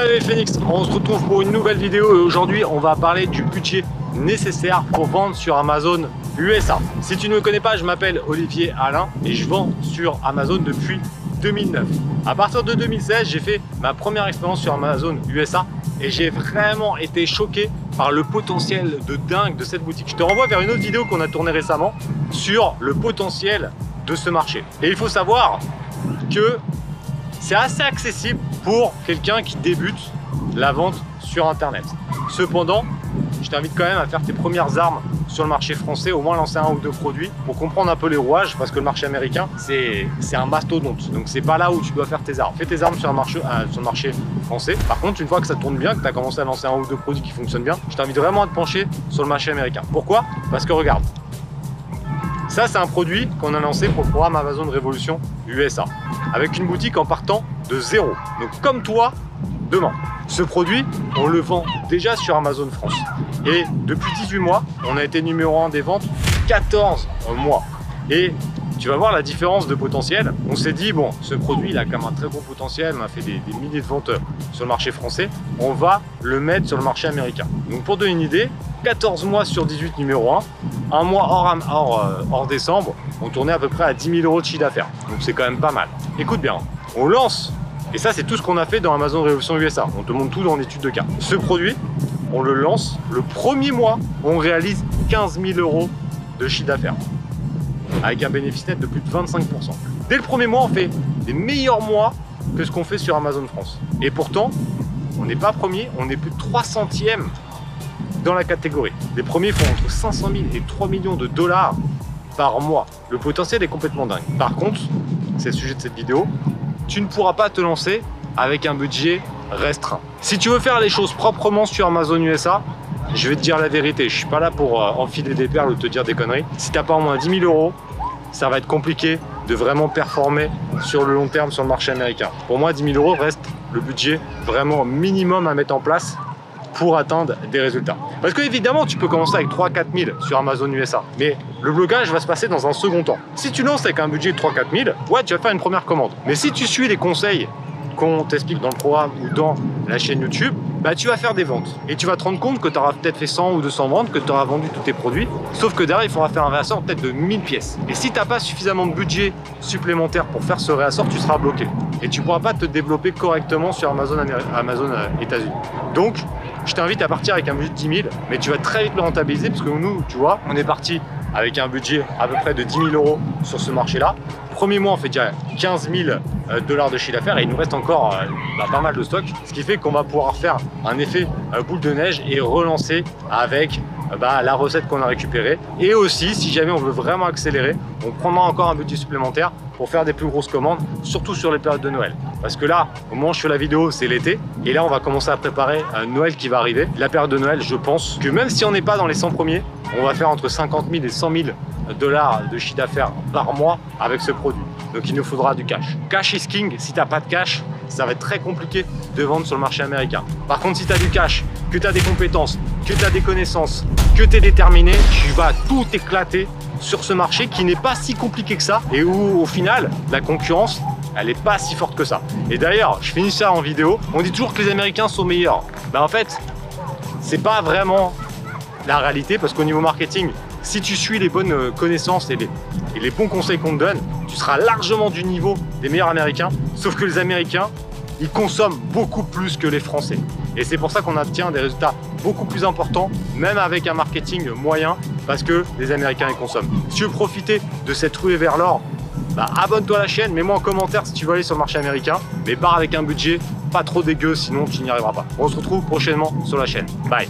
Salut Phoenix, on se retrouve pour une nouvelle vidéo et aujourd'hui on va parler du budget nécessaire pour vendre sur Amazon USA. Si tu ne me connais pas, je m'appelle Olivier Alain et je vends sur Amazon depuis 2009. À partir de 2016, j'ai fait ma première expérience sur Amazon USA et j'ai vraiment été choqué par le potentiel de dingue de cette boutique. Je te renvoie vers une autre vidéo qu'on a tournée récemment sur le potentiel de ce marché. Et il faut savoir que c'est assez accessible pour quelqu'un qui débute la vente sur Internet. Cependant, je t'invite quand même à faire tes premières armes sur le marché français, au moins lancer un ou deux produits pour comprendre un peu les rouages parce que le marché américain, c'est un mastodonte. Donc c'est pas là où tu dois faire tes armes. Fais tes armes sur, un marché, euh, sur le marché français. Par contre, une fois que ça tourne bien, que tu as commencé à lancer un ou deux produits qui fonctionnent bien, je t'invite vraiment à te pencher sur le marché américain. Pourquoi? Parce que regarde, ça, c'est un produit qu'on a lancé pour le programme Amazon Révolution USA, avec une boutique en partant de zéro. Donc comme toi, demain. Ce produit, on le vend déjà sur Amazon France. Et depuis 18 mois, on a été numéro 1 des ventes 14 mois. Et tu vas voir la différence de potentiel. On s'est dit, bon, ce produit, il a quand même un très gros potentiel. On a fait des, milliers de ventes sur le marché français. On va le mettre sur le marché américain. Donc pour donner une idée, 14 mois sur 18 numéro 1, un mois hors, hors, euh, hors décembre, on tournait à peu près à 10 000 euros de chiffre d'affaires. Donc c'est quand même pas mal. Écoute bien, on lance et ça, c'est tout ce qu'on a fait dans Amazon Révolution USA. On te montre tout dans l'étude de cas. Ce produit, on le lance le premier mois, on réalise 15 000 euros de chiffre d'affaires avec un bénéfice net de plus de 25%. Dès le premier mois, on fait des meilleurs mois que ce qu'on fait sur Amazon France. Et pourtant, on n'est pas premier, on est plus de 300e dans la catégorie. Les premiers font entre 500 000 et 3 millions de dollars par mois. Le potentiel est complètement dingue. Par contre, c'est le sujet de cette vidéo, tu ne pourras pas te lancer avec un budget restreint. Si tu veux faire les choses proprement sur Amazon USA, je vais te dire la vérité, je suis pas là pour euh, enfiler des perles ou te dire des conneries. Si tu n'as pas au moins 10 000 euros, ça va être compliqué de vraiment performer sur le long terme sur le marché américain. Pour moi, 10 000 euros reste le budget vraiment minimum à mettre en place pour atteindre des résultats. Parce que évidemment, tu peux commencer avec 3-4 000 sur Amazon USA, mais le blocage va se passer dans un second temps. Si tu lances avec un budget de 3-4 000, ouais, tu vas faire une première commande. Mais si tu suis les conseils qu'on t'explique dans le programme ou dans la chaîne YouTube, bah, tu vas faire des ventes. Et tu vas te rendre compte que tu auras peut-être fait 100 ou 200 ventes, que tu auras vendu tous tes produits. Sauf que derrière, il faudra faire un réassort peut-être de 1000 pièces. Et si tu n'as pas suffisamment de budget supplémentaire pour faire ce réassort, tu seras bloqué. Et tu pourras pas te développer correctement sur Amazon, Amazon euh, États-Unis. Donc, je t'invite à partir avec un budget de 10 000, mais tu vas très vite le rentabiliser parce que nous, tu vois, on est parti avec un budget à peu près de 10 000 euros sur ce marché-là. Premier mois, on fait déjà 15 000 euh, dollars de chiffre d'affaires et il nous reste encore euh, bah, pas mal de stock, ce qui fait qu'on va pouvoir faire un effet euh, boule de neige et relancer avec bah, la recette qu'on a récupérée. Et aussi, si jamais on veut vraiment accélérer, on prendra encore un budget supplémentaire pour faire des plus grosses commandes, surtout sur les périodes de Noël. Parce que là, au moment où je fais la vidéo, c'est l'été. Et là, on va commencer à préparer un Noël qui va arriver. La période de Noël, je pense que même si on n'est pas dans les 100 premiers, on va faire entre 50 000 et 100 000 dollars de chiffre d'affaires par mois avec ce produit. Donc il nous faudra du cash. Cash is king. Si tu n'as pas de cash, ça va être très compliqué de vendre sur le marché américain. Par contre, si tu as du cash, que tu as des compétences, que tu as des connaissances, que tu es déterminé, tu vas tout éclater sur ce marché qui n'est pas si compliqué que ça et où au final la concurrence elle n'est pas si forte que ça. Et d'ailleurs, je finis ça en vidéo, on dit toujours que les Américains sont meilleurs. Ben en fait, c'est pas vraiment la réalité parce qu'au niveau marketing, si tu suis les bonnes euh, connaissances et les, bons conseils qu'on te donne, tu seras largement du niveau des meilleurs Américains. Sauf que les Américains, ils consomment beaucoup plus que les Français. Et c'est pour ça qu'on obtient des résultats beaucoup plus importants, même avec un marketing moyen, parce que les Américains, ils consomment. Si tu veux profiter de cette ruée vers l'or, bah, abonne-toi à la chaîne, mets-moi en commentaire si tu veux aller sur le marché américain, mais pars avec un budget pas trop dégueu, sinon tu n'y arriveras pas. On se retrouve prochainement sur la chaîne. Bye